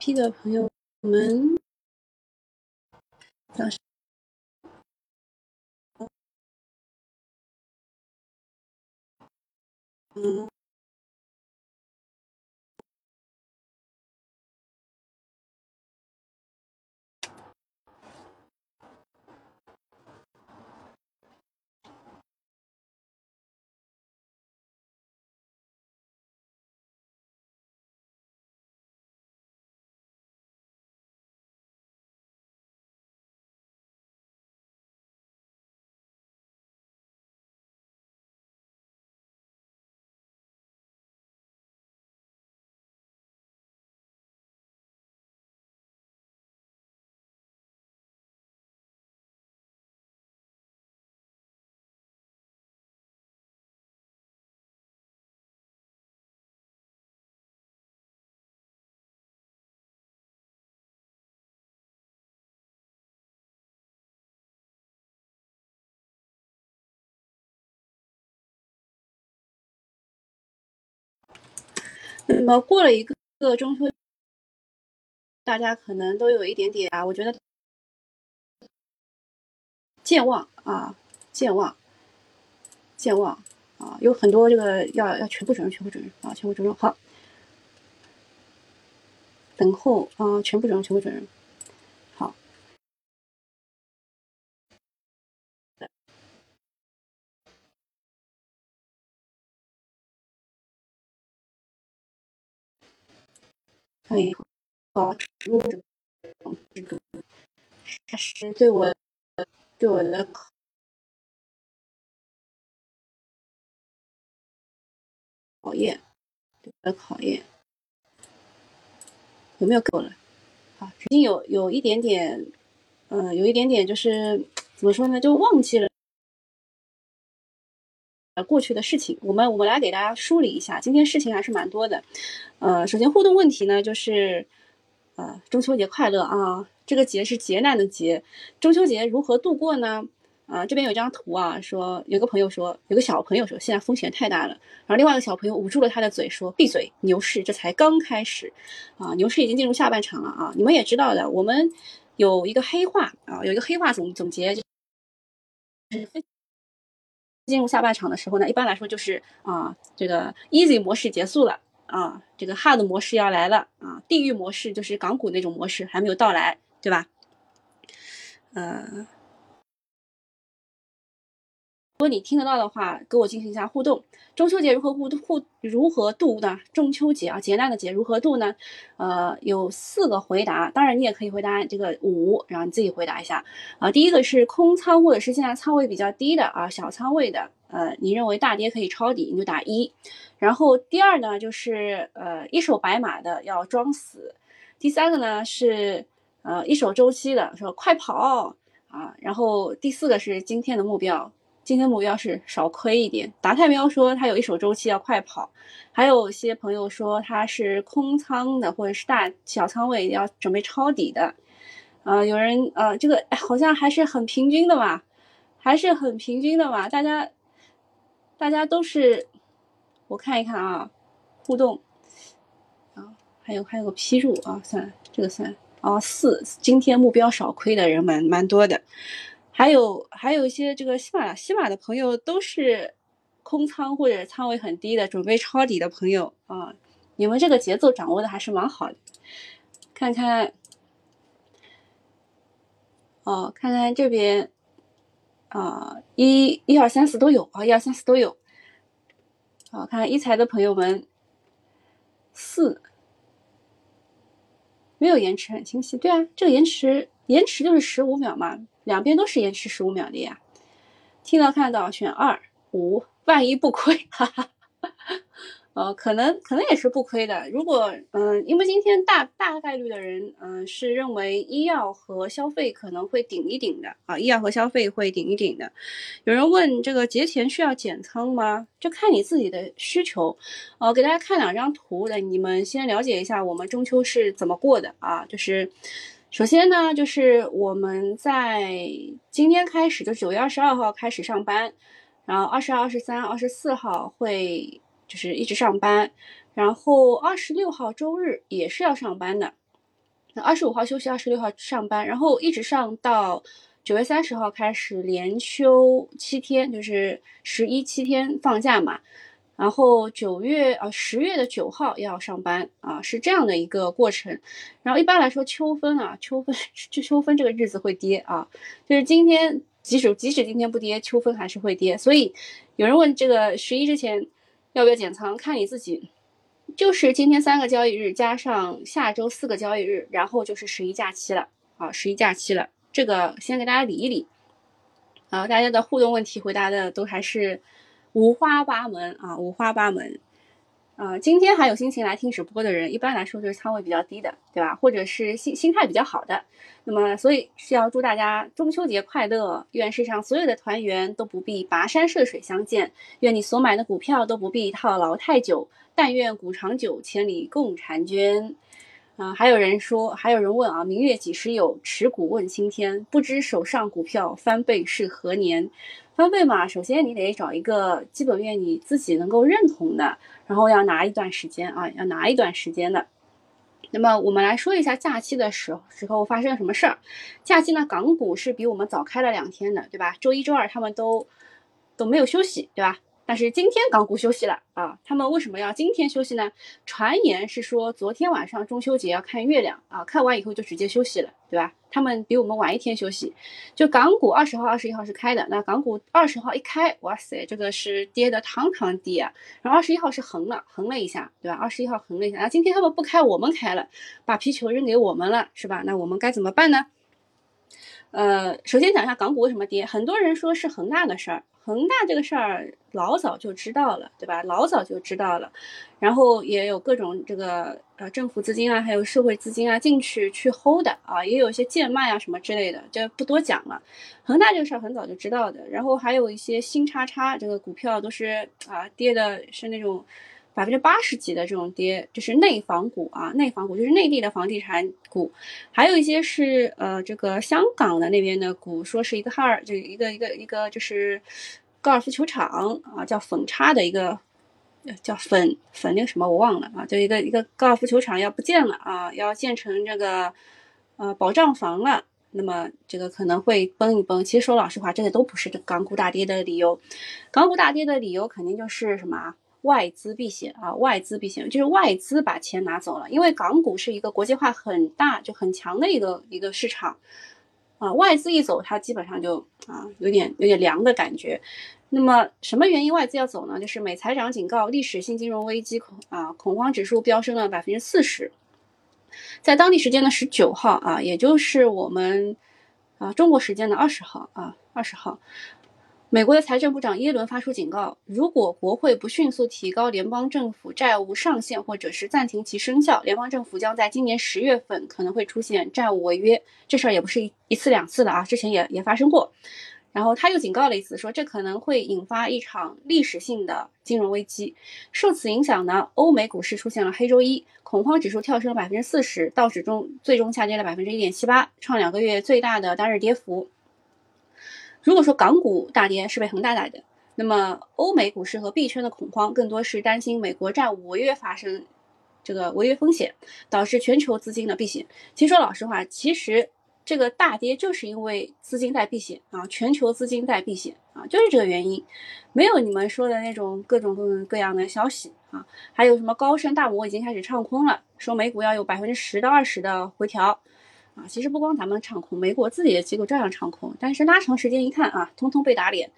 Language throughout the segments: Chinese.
P 的朋友我们，早上嗯。那么过了一个个中秋，大家可能都有一点点啊，我觉得健忘啊，健忘，健忘啊，有很多这个要要全部整容，全部整容啊，全部整容好，等候啊，全部整容，全部整容。可以保持住这个，它是对我对我的考验，对的考验有没有够了？好，已经有有一点点，嗯，有一点点就是怎么说呢？就忘记了过去的事情。我们我们来给大家梳理一下，今天事情还是蛮多的。呃，首先互动问题呢，就是，呃，中秋节快乐啊！这个节是劫难的劫，中秋节如何度过呢？啊，这边有一张图啊，说有个朋友说，有个小朋友说，现在风险太大了，然后另外一个小朋友捂住了他的嘴，说闭嘴，牛市这才刚开始，啊，牛市已经进入下半场了啊！你们也知道的，我们有一个黑话啊，有一个黑话总总结就是，进入下半场的时候呢，一般来说就是啊，这个 easy 模式结束了。啊，这个 hard 模式要来了啊！地狱模式就是港股那种模式还没有到来，对吧？嗯，如果你听得到的话，跟我进行一下互动。中秋节如何互互如何度呢？中秋节啊，劫难的劫如何度呢？呃，有四个回答，当然你也可以回答这个五，然后你自己回答一下啊。第一个是空仓或者是现在仓位比较低的啊，小仓位的，呃，你认为大跌可以抄底，你就打一。然后第二呢，就是呃一手白马的要装死，第三个呢是呃一手周期的说快跑啊，然后第四个是今天的目标，今天目标是少亏一点。达太喵说他有一手周期要快跑，还有些朋友说他是空仓的或者是大小仓位要准备抄底的，啊有人呃这个好像还是很平均的嘛，还是很平均的嘛，大家大家都是。我看一看啊，互动啊，还有还有个批注啊，算了，这个算啊四，今天目标少亏的人蛮蛮多的，还有还有一些这个西马西马的朋友都是空仓或者仓位很低的，准备抄底的朋友啊，你们这个节奏掌握的还是蛮好的，看看哦，看看这边啊，一一二三四都有啊，一二三四都有。好，看一财的朋友们，四没有延迟，很清晰。对啊，这个延迟延迟就是十五秒嘛，两边都是延迟十五秒的呀。听到看到选二五，万一不亏，哈哈。呃，可能可能也是不亏的。如果嗯，因为今天大大概率的人嗯是认为医药和消费可能会顶一顶的啊，医药和消费会顶一顶的。有人问这个节前需要减仓吗？就看你自己的需求。呃，给大家看两张图的，你们先了解一下我们中秋是怎么过的啊。就是首先呢，就是我们在今天开始，就九月二十二号开始上班，然后二十二、二十三、二十四号会。就是一直上班，然后二十六号周日也是要上班的，那二十五号休息，二十六号上班，然后一直上到九月三十号开始连休七天，就是十一七天放假嘛。然后九月啊十月的九号要上班啊，是这样的一个过程。然后一般来说秋分啊，秋分 就秋分这个日子会跌啊，就是今天即使即使今天不跌，秋分还是会跌。所以有人问这个十一之前要不要减仓，看你自己。就是今天三个交易日加上下周四个交易日，然后就是十一假期了啊，十一假期了。这个先给大家理一理啊，大家的互动问题回答的都还是。五花八门啊，五花八门，啊，今天还有心情来听直播的人，一般来说就是仓位比较低的，对吧？或者是心心态比较好的。那么，所以是要祝大家中秋节快乐，愿世上所有的团圆都不必跋山涉水相见，愿你所买的股票都不必套牢太久，但愿股长久，千里共婵娟。啊，还有人说，还有人问啊，明月几时有？持股问青天，不知手上股票翻倍是何年？翻倍嘛，首先你得找一个基本面你自己能够认同的，然后要拿一段时间啊，要拿一段时间的。那么我们来说一下假期的时时候发生了什么事儿。假期呢，港股是比我们早开了两天的，对吧？周一、周二他们都都没有休息，对吧？但是今天港股休息了啊，他们为什么要今天休息呢？传言是说昨天晚上中秋节要看月亮啊，看完以后就直接休息了，对吧？他们比我们晚一天休息。就港股二十号、二十一号是开的，那港股二十号一开，哇塞，这个是跌的堂堂跌啊。然后二十一号是横了，横了一下，对吧？二十一号横了一下。那今天他们不开，我们开了，把皮球扔给我们了，是吧？那我们该怎么办呢？呃，首先讲一下港股为什么跌，很多人说是恒大的事儿。恒大这个事儿老早就知道了，对吧？老早就知道了，然后也有各种这个呃政府资金啊，还有社会资金啊进去去 hold 的啊，也有一些贱卖啊什么之类的，就不多讲了。恒大这个事儿很早就知道的，然后还有一些新叉叉这个股票都是啊跌的是那种。百分之八十几的这种跌，就是内房股啊，内房股就是内地的房地产股，还有一些是呃这个香港的那边的股，说是一个哈尔，就一个一个一个就是高尔夫球场啊，叫粉叉的一个叫粉粉那个什么我忘了啊，就一个一个高尔夫球场要不见了啊，要建成这个呃保障房了，那么这个可能会崩一崩。其实说老实话，这个都不是港股大跌的理由，港股大跌的理由肯定就是什么？外资避险啊，外资避险就是外资把钱拿走了，因为港股是一个国际化很大就很强的一个一个市场啊，外资一走，它基本上就啊有点有点凉的感觉。那么什么原因外资要走呢？就是美财长警告历史性金融危机恐啊恐慌指数飙升了百分之四十，在当地时间的十九号啊，也就是我们啊中国时间的二十号啊二十号。美国的财政部长耶伦发出警告：如果国会不迅速提高联邦政府债务上限，或者是暂停其生效，联邦政府将在今年十月份可能会出现债务违约。这事儿也不是一一次两次的啊，之前也也发生过。然后他又警告了一次，说这可能会引发一场历史性的金融危机。受此影响呢，欧美股市出现了黑周一，恐慌指数跳升了百分之四十，道指中最终下跌了百分之一点七八，创两个月最大的单日跌幅。如果说港股大跌是被恒大带的，那么欧美股市和币圈的恐慌更多是担心美国债务违约发生这个违约风险，导致全球资金的避险。其实说老实话，其实这个大跌就是因为资金在避险啊，全球资金在避险啊，就是这个原因，没有你们说的那种各种各各样的消息啊，还有什么高盛大摩已经开始唱空了，说美股要有百分之十到二十的回调。其实不光咱们唱空，美国自己的机构照样唱空，但是拉长时间一看啊，通通被打脸。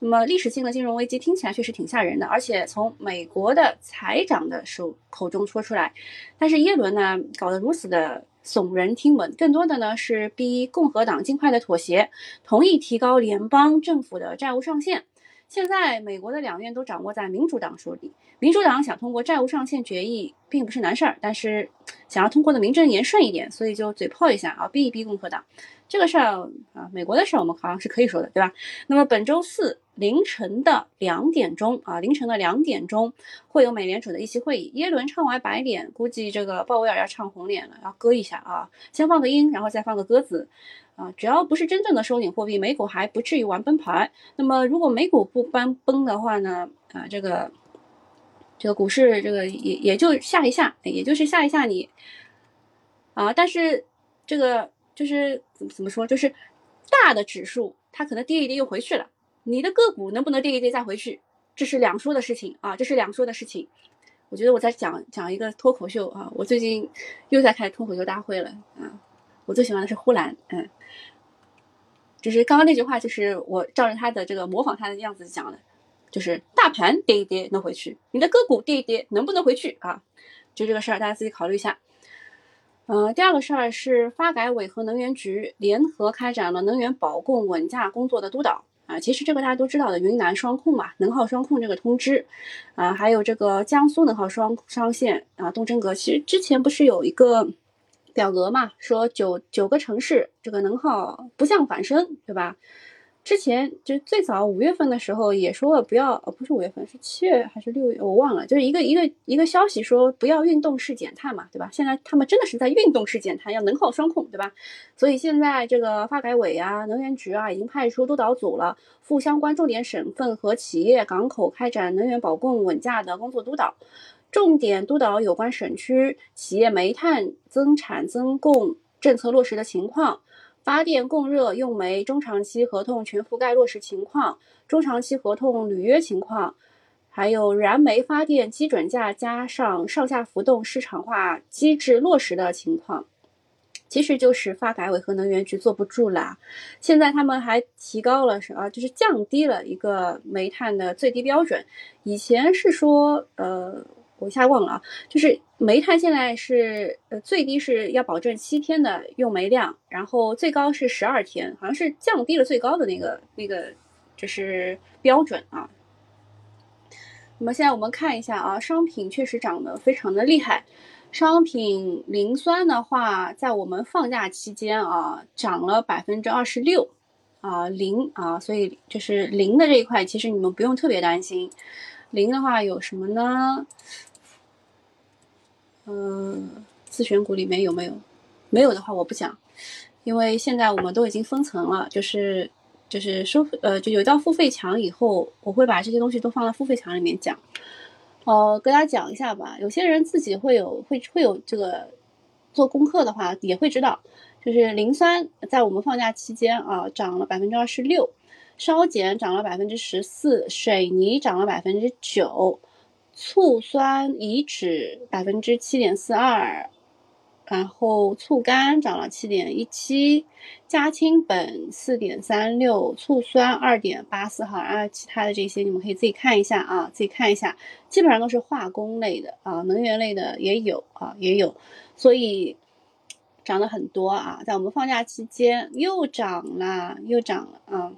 那么历史性的金融危机听起来确实挺吓人的，而且从美国的财长的手口中说出来，但是耶伦呢搞得如此的耸人听闻，更多的呢是逼共和党尽快的妥协，同意提高联邦政府的债务上限。现在美国的两院都掌握在民主党手里，民主党想通过债务上限决议并不是难事儿，但是想要通过的名正言顺一点，所以就嘴炮一下啊，逼一逼共和党。这个事儿啊，美国的事儿我们好像是可以说的，对吧？那么本周四凌晨的两点钟啊，凌晨的两点钟会有美联储的议息会议，耶伦唱完白脸，估计这个鲍威尔要唱红脸了，要割一下啊，先放个音，然后再放个鸽子。啊，只要不是真正的收紧货币，美股还不至于玩崩盘。那么，如果美股不崩崩的话呢？啊，这个这个股市这个也也就吓一吓，也就是吓一吓你。啊，但是这个就是怎么怎么说，就是大的指数它可能跌一跌又回去了，你的个股能不能跌一跌再回去，这是两说的事情啊，这是两说的事情。我觉得我在讲讲一个脱口秀啊，我最近又在开脱口秀大会了啊，我最喜欢的是呼兰，嗯，就是刚刚那句话，就是我照着他的这个模仿他的样子讲的，就是大盘跌一跌能回去，你的个股跌一跌能不能回去啊？就这个事儿，大家自己考虑一下。嗯，第二个事儿是发改委和能源局联合开展了能源保供稳价工作的督导。啊，其实这个大家都知道的，云南双控嘛，能耗双控这个通知，啊，还有这个江苏能耗双双线啊，东真格，其实之前不是有一个表格嘛，说九九个城市这个能耗不降反升，对吧？之前就最早五月份的时候也说了不要，呃，不是五月份，是七月还是六月，我忘了，就是一个一个一个消息说不要运动式减碳嘛，对吧？现在他们真的是在运动式减碳，要能耗双控，对吧？所以现在这个发改委啊、能源局啊已经派出督导组了，赴相关重点省份和企业港口开展能源保供稳价的工作督导，重点督导有关省区企业煤炭增产增供政策落实的情况。发电供热用煤中长期合同全覆盖落实情况，中长期合同履约情况，还有燃煤发电基准价加上上下浮动市场化机制落实的情况，其实就是发改委和能源局坐不住了。现在他们还提高了什么？就是降低了一个煤炭的最低标准。以前是说，呃。我一下忘了啊，就是煤炭现在是呃最低是要保证七天的用煤量，然后最高是十二天，好像是降低了最高的那个那个就是标准啊。那么现在我们看一下啊，商品确实涨得非常的厉害，商品磷酸的话，在我们放假期间啊涨了百分之二十六啊磷啊，所以就是磷的这一块，其实你们不用特别担心。磷的话有什么呢？嗯，自选股里面有没有？没有的话我不讲，因为现在我们都已经分层了，就是就是收呃就有到付费墙以后，我会把这些东西都放到付费墙里面讲。呃，跟大家讲一下吧，有些人自己会有会会有这个做功课的话，也会知道，就是磷酸在我们放假期间啊涨了百分之二十六，烧碱涨了百分之十四，水泥涨了百分之九。醋酸乙酯百分之七点四二，然后醋酐涨了七点一七，加氢苯四点三六，醋酸二点八四，好啊，其他的这些你们可以自己看一下啊，自己看一下，基本上都是化工类的啊，能源类的也有啊，也有，所以涨了很多啊，在我们放假期间又涨了，又涨了啊。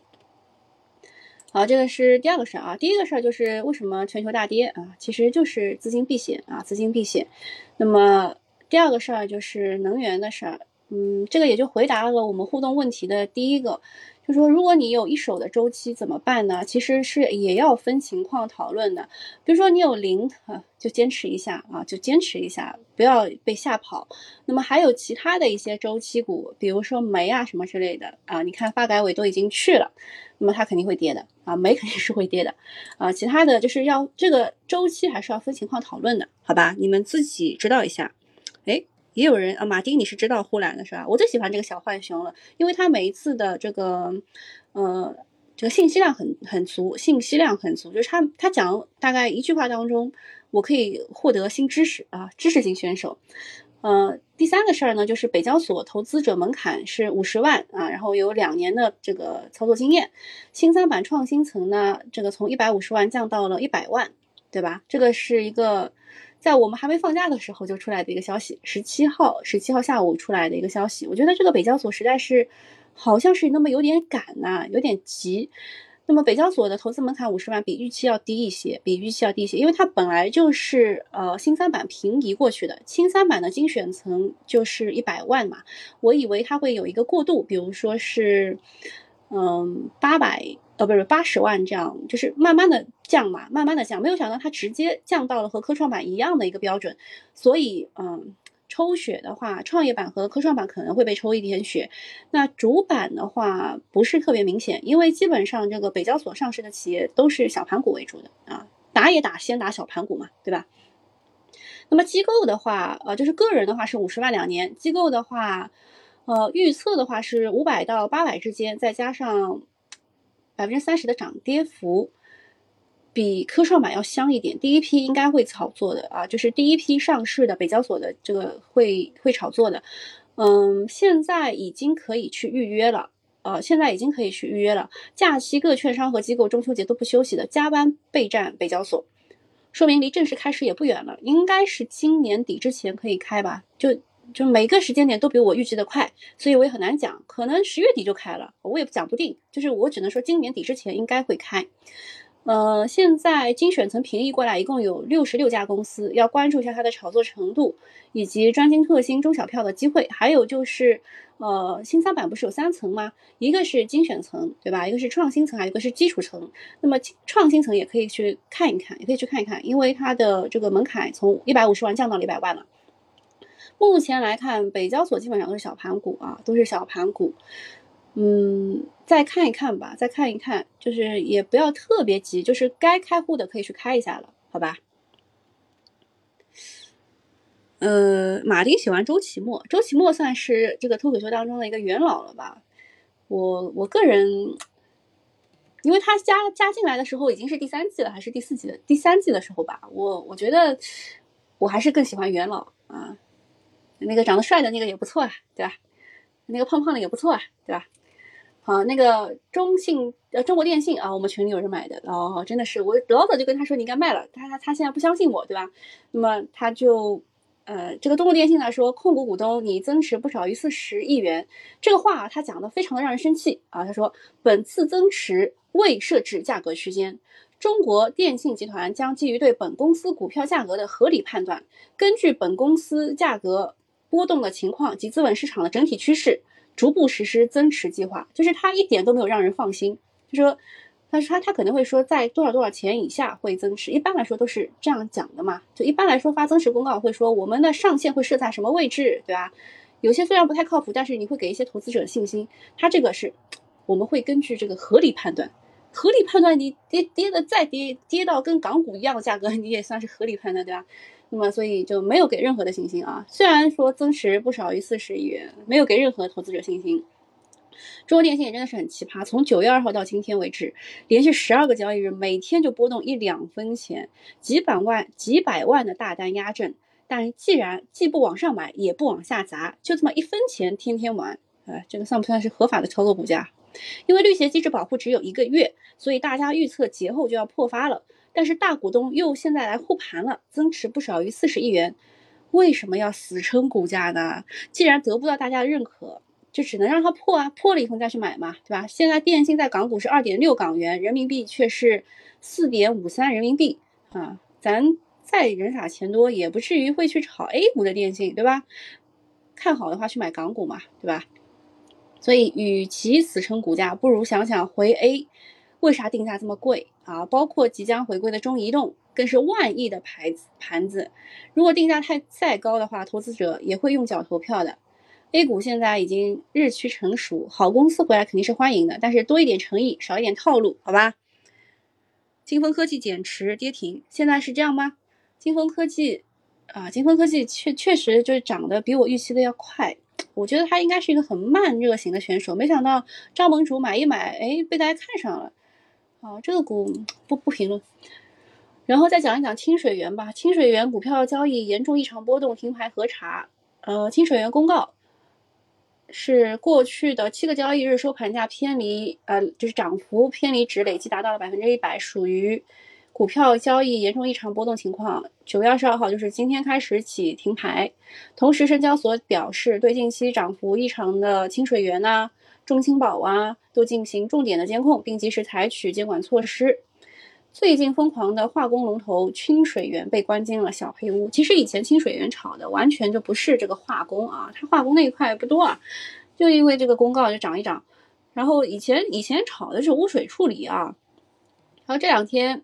好，这个是第二个事儿啊。第一个事儿就是为什么全球大跌啊？其实就是资金避险啊，资金避险。那么第二个事儿就是能源的事儿。嗯，这个也就回答了我们互动问题的第一个。就说如果你有一手的周期怎么办呢？其实是也要分情况讨论的。比如说你有零啊，就坚持一下啊，就坚持一下，不要被吓跑。那么还有其他的一些周期股，比如说煤啊什么之类的啊，你看发改委都已经去了，那么它肯定会跌的啊，煤肯定是会跌的啊。其他的就是要这个周期还是要分情况讨论的，好吧？你们自己知道一下。哎。也有人啊，马丁，你是知道呼兰的是吧？我最喜欢这个小浣熊了，因为它每一次的这个，呃，这个信息量很很足，信息量很足，就是他他讲大概一句话当中，我可以获得新知识啊，知识型选手。呃，第三个事儿呢，就是北交所投资者门槛是五十万啊，然后有两年的这个操作经验，新三板创新层呢，这个从一百五十万降到了一百万，对吧？这个是一个。在我们还没放假的时候就出来的一个消息，十七号十七号下午出来的一个消息，我觉得这个北交所实在是好像是那么有点赶呐，有点急。那么北交所的投资门槛五十万比预期要低一些，比预期要低一些，因为它本来就是呃新三板平移过去的，新三板的精选层就是一百万嘛，我以为它会有一个过渡，比如说是嗯八百。呃不是八十万这样，就是慢慢的降嘛，慢慢的降，没有想到它直接降到了和科创板一样的一个标准，所以嗯，抽血的话，创业板和科创板可能会被抽一点血，那主板的话不是特别明显，因为基本上这个北交所上市的企业都是小盘股为主的啊，打也打先打小盘股嘛，对吧？那么机构的话，呃，就是个人的话是五十万两年，机构的话，呃，预测的话是五百到八百之间，再加上百分之三十的涨跌幅，比科创板要香一点。第一批应该会炒作的啊，就是第一批上市的北交所的这个会会炒作的。嗯，现在已经可以去预约了，呃，现在已经可以去预约了。假期各券商和机构中秋节都不休息的，加班备战北交所，说明离正式开始也不远了，应该是今年底之前可以开吧？就就每个时间点都比我预计的快，所以我也很难讲，可能十月底就开了，我也讲不定。就是我只能说今年底之前应该会开。呃，现在精选层评议过来，一共有六十六家公司，要关注一下它的炒作程度，以及专精特新中小票的机会。还有就是，呃，新三板不是有三层吗？一个是精选层，对吧？一个是创新层，还有一个是基础层。那么创新层也可以去看一看，也可以去看一看，因为它的这个门槛从一百五十万降到了一百万了。目前来看，北交所基本上都是小盘股啊，都是小盘股。嗯，再看一看吧，再看一看，就是也不要特别急，就是该开户的可以去开一下了，好吧？呃，马丁喜欢周奇墨，周奇墨算是这个脱口秀当中的一个元老了吧？我我个人，因为他加加进来的时候已经是第三季了，还是第四季的第三季的时候吧？我我觉得我还是更喜欢元老啊，那个长得帅的那个也不错啊，对吧？那个胖胖的也不错啊，对吧？好，那个中信呃中国电信啊，我们群里有人买的哦，真的是我老早就跟他说你应该卖了，他他他现在不相信我，对吧？那么他就呃这个中国电信来说，控股股东你增持不少于四十亿元，这个话他讲的非常的让人生气啊。他说本次增持未设置价格区间，中国电信集团将基于对本公司股票价格的合理判断，根据本公司价格波动的情况及资本市场的整体趋势。逐步实施增持计划，就是他一点都没有让人放心。就说，他说他他可能会说在多少多少钱以下会增持，一般来说都是这样讲的嘛。就一般来说发增持公告会说我们的上限会设在什么位置，对吧？有些虽然不太靠谱，但是你会给一些投资者信心。他这个是，我们会根据这个合理判断，合理判断你跌跌的再跌跌到跟港股一样的价格，你也算是合理判断，对吧？那么，所以就没有给任何的信心啊。虽然说增持不少于四十亿元，没有给任何投资者信心。中国电信也真的是很奇葩，从九月二号到今天为止，连续十二个交易日，每天就波动一两分钱，几百万、几百万的大单压阵。但既然既不往上买，也不往下砸，就这么一分钱天天玩，啊，这个算不算是合法的操作股价？因为绿鞋机制保护只有一个月，所以大家预测节后就要破发了。但是大股东又现在来护盘了，增持不少于四十亿元，为什么要死撑股价呢？既然得不到大家的认可，就只能让它破啊，破了以后再去买嘛，对吧？现在电信在港股是二点六港元，人民币却是四点五三人民币啊，咱再人傻钱多，也不至于会去炒 A 股的电信，对吧？看好的话去买港股嘛，对吧？所以与其死撑股价，不如想想回 A。为啥定价这么贵啊？包括即将回归的中移动，更是万亿的牌子盘子。如果定价太再高的话，投资者也会用脚投票的。A 股现在已经日趋成熟，好公司回来肯定是欢迎的，但是多一点诚意，少一点套路，好吧？金风科技减持跌停，现在是这样吗？金风科技啊，金风科技确确实就是涨得比我预期的要快。我觉得它应该是一个很慢热型的选手，没想到张盟主买一买，哎，被大家看上了。好，这个股不不评论，然后再讲一讲清水源吧。清水源股票交易严重异常波动，停牌核查。呃，清水源公告是过去的七个交易日收盘价偏离，呃，就是涨幅偏离值累计达到了百分之一百，属于股票交易严重异常波动情况。九月二十二号就是今天开始起停牌。同时，深交所表示对近期涨幅异常的清水源呢。中青宝啊，都进行重点的监控，并及时采取监管措施。最近疯狂的化工龙头清水源被关进了小黑屋。其实以前清水源炒的完全就不是这个化工啊，它化工那一块不多啊，就因为这个公告就涨一涨。然后以前以前炒的是污水处理啊，然后这两天。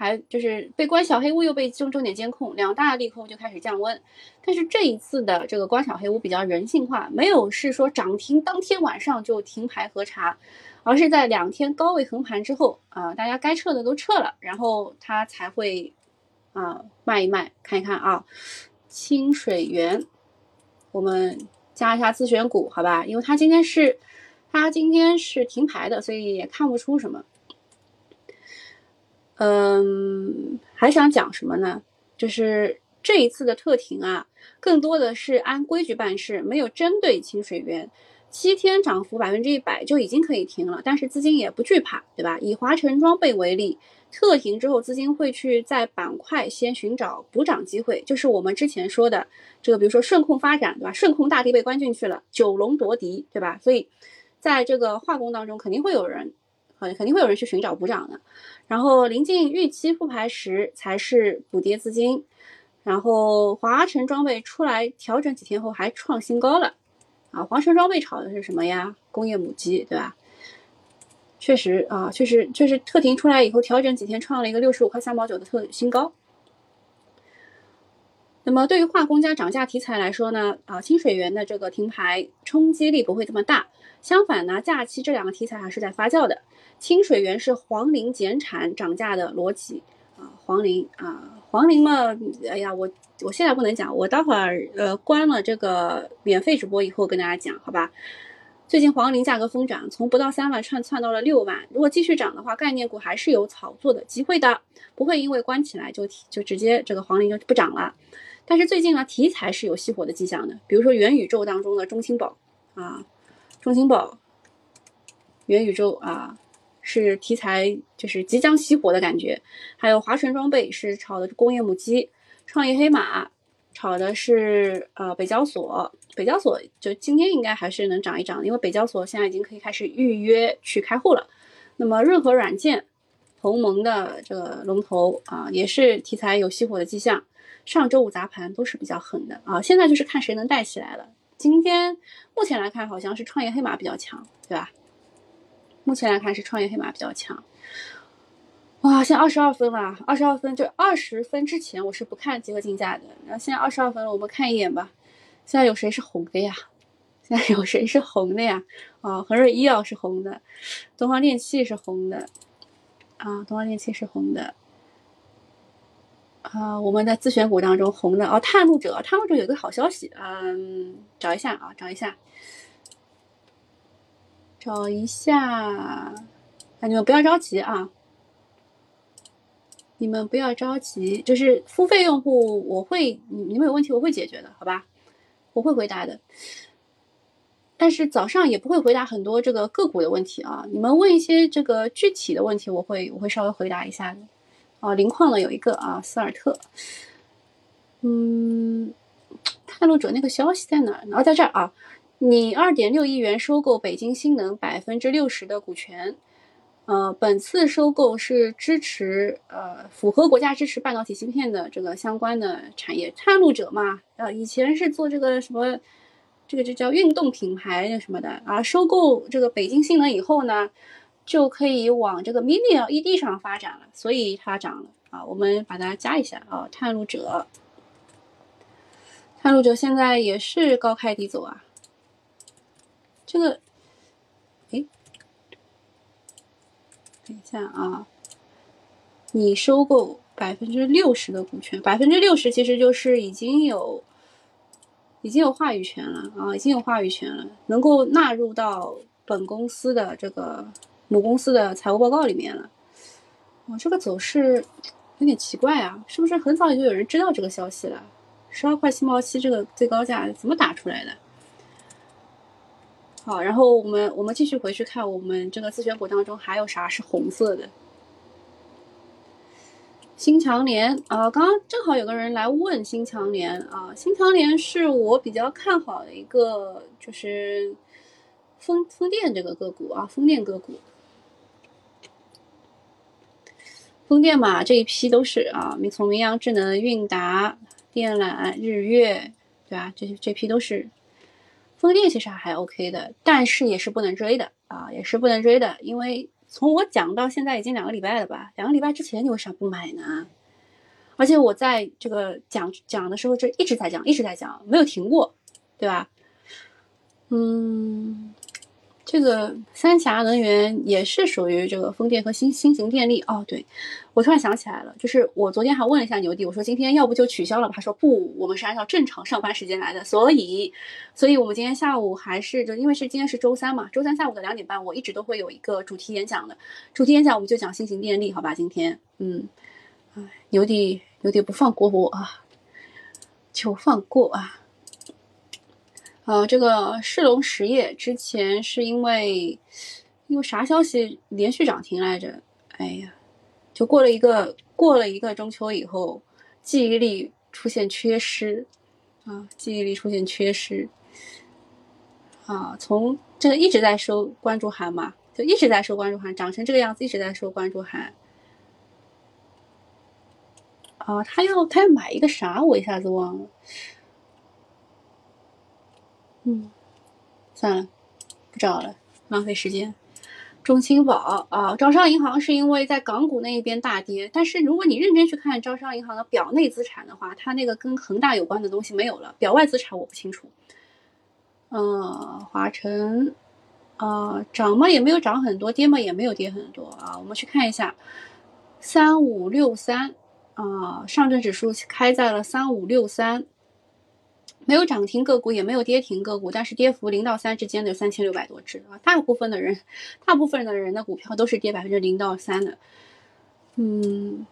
还就是被关小黑屋，又被重重点监控，两大利空就开始降温。但是这一次的这个关小黑屋比较人性化，没有是说涨停当天晚上就停牌核查，而是在两天高位横盘之后啊，大家该撤的都撤了，然后它才会啊，卖一卖，看一看啊。清水源，我们加一下自选股，好吧？因为它今天是它今天是停牌的，所以也看不出什么。嗯，还想讲什么呢？就是这一次的特停啊，更多的是按规矩办事，没有针对清水源。七天涨幅百分之一百就已经可以停了，但是资金也不惧怕，对吧？以华晨装备为例，特停之后，资金会去在板块先寻找补涨机会，就是我们之前说的这个，比如说顺控发展，对吧？顺控大地被关进去了，九龙夺嫡，对吧？所以在这个化工当中，肯定会有人，啊肯定会有人去寻找补涨的。然后临近预期复牌时，才是补跌资金。然后华晨装备出来调整几天后，还创新高了。啊，华晨装备炒的是什么呀？工业母机，对吧？确实啊，确实确实特停出来以后，调整几天创了一个六十五块三毛九的特新高。那么对于化工加涨价题材来说呢，啊，清水源的这个停牌冲击力不会这么大。相反呢，假期这两个题材还是在发酵的。清水源是黄磷减产涨价的逻辑啊，黄磷啊。黄陵嘛，哎呀，我我现在不能讲，我待会儿呃关了这个免费直播以后跟大家讲，好吧？最近黄陵价格疯涨，从不到三万窜窜到了六万，如果继续涨的话，概念股还是有炒作的机会的，不会因为关起来就就直接这个黄陵就不涨了。但是最近呢，题材是有熄火的迹象的，比如说元宇宙当中的中青宝啊，中芯宝，元宇宙啊。是题材，就是即将熄火的感觉。还有华晨装备是炒的工业母机，创业黑马炒的是呃北交所，北交所就今天应该还是能涨一涨，因为北交所现在已经可以开始预约去开户了。那么润和软件，鸿蒙的这个龙头啊，也是题材有熄火的迹象。上周五砸盘都是比较狠的啊，现在就是看谁能带起来了。今天目前来看，好像是创业黑马比较强，对吧？目前来看是创业黑马比较强，哇，现在二十二分了，二十二分就二十分之前我是不看集合竞价的，然后现在二十二分了，我们看一眼吧。现在有谁是红的呀？现在有谁是红的呀？啊，恒瑞医药是红的，东方电气是红的，啊，东方电气是红的，啊，我们在自选股当中红的哦，探路者，探路者有个好消息，嗯，找一下啊，找一下。找一下，啊，你们不要着急啊！你们不要着急，就是付费用户，我会，你你们有问题我会解决的，好吧？我会回答的。但是早上也不会回答很多这个个股的问题啊，你们问一些这个具体的问题，我会我会稍微回答一下的。啊，磷矿呢有一个啊，斯尔特，嗯，探路者那个消息在哪？哦，在这儿啊。拟二点六亿元收购北京新能百分之六十的股权，呃，本次收购是支持呃符合国家支持半导体芯片的这个相关的产业。探路者嘛，呃，以前是做这个什么，这个就叫运动品牌什么的啊。收购这个北京新能以后呢，就可以往这个 mini LED 上发展了，所以它涨了啊。我们把它加一下啊，探路者，探路者现在也是高开低走啊。这个，哎，等一下啊！你收购百分之六十的股权，百分之六十其实就是已经有已经有话语权了啊，已经有话语权了，能够纳入到本公司的这个母公司的财务报告里面了。哇，这个走势有点奇怪啊，是不是很早就有人知道这个消息了？十二块七毛七这个最高价怎么打出来的？好，然后我们我们继续回去看我们这个自选股当中还有啥是红色的。新强联啊，刚刚正好有个人来问新强联啊，新强联是我比较看好的一个，就是风风电这个个股啊，风电个股，风电嘛这一批都是啊，从明阳智能、韵达、电缆、日月，对吧？这这批都是。风电其实还 OK 的，但是也是不能追的啊，也是不能追的，因为从我讲到现在已经两个礼拜了吧？两个礼拜之前你为啥不买呢？而且我在这个讲讲的时候就一直在讲，一直在讲，没有停过，对吧？嗯，这个三峡能源也是属于这个风电和新新型电力哦。对，我突然想起来了，就是我昨天还问了一下牛弟，我说今天要不就取消了吧？他说不，我们是按照正常上班时间来的，所以，所以我们今天下午还是就因为是今天是周三嘛，周三下午的两点半，我一直都会有一个主题演讲的，主题演讲我们就讲新型电力，好吧？今天，嗯，哎，牛弟牛弟不放过我啊，求放过啊！呃，这个世龙实业之前是因为因为啥消息连续涨停来着？哎呀，就过了一个过了一个中秋以后，记忆力出现缺失啊，记忆力出现缺失啊，从这个一直在收关注函嘛，就一直在收关注函，涨成这个样子一直在收关注函啊，他要他要买一个啥？我一下子忘了。嗯，算了，不找了，浪费时间。中青宝啊，招商银行是因为在港股那一边大跌，但是如果你认真去看招商银行的表内资产的话，它那个跟恒大有关的东西没有了。表外资产我不清楚。嗯，华晨啊，涨嘛也没有涨很多，跌嘛也没有跌很多啊。我们去看一下，三五六三啊，上证指数开在了三五六三。没有涨停个股，也没有跌停个股，但是跌幅零到三之间的有三千六百多只啊，大部分的人，大部分的人的股票都是跌百分之零到三的。嗯，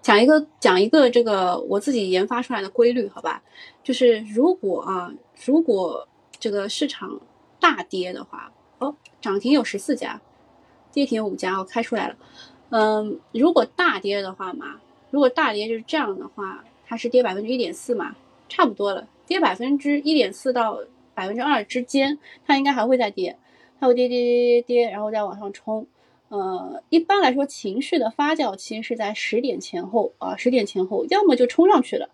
讲一个讲一个这个我自己研发出来的规律，好吧？就是如果啊，如果这个市场大跌的话，哦，涨停有十四家，跌停五家，我开出来了。嗯，如果大跌的话嘛，如果大跌就是这样的话，它是跌百分之一点四嘛。差不多了，跌百分之一点四到百分之二之间，它应该还会再跌，它会跌跌跌跌跌，然后再往上冲。呃，一般来说，情绪的发酵期是在十点前后啊，十点前后，要么就冲上去了，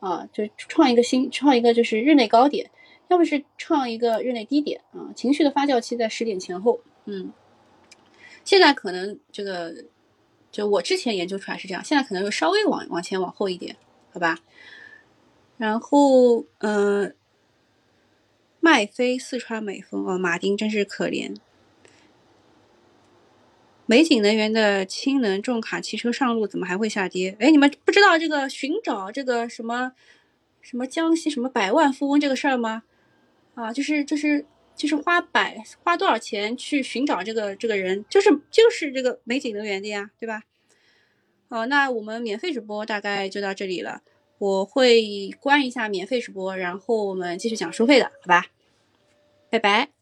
啊，就创一个新，创一个就是日内高点，要么是创一个日内低点啊。情绪的发酵期在十点前后，嗯，现在可能这个，就我之前研究出来是这样，现在可能又稍微往往前往后一点，好吧？然后，嗯，麦飞、四川美丰哦，马丁真是可怜。美景能源的氢能重卡汽车上路，怎么还会下跌？哎，你们不知道这个寻找这个什么什么江西什么百万富翁这个事儿吗？啊，就是就是就是花百花多少钱去寻找这个这个人，就是就是这个美景能源的呀，对吧？好，那我们免费直播大概就到这里了。我会关一下免费直播，然后我们继续讲收费的，好吧？拜拜。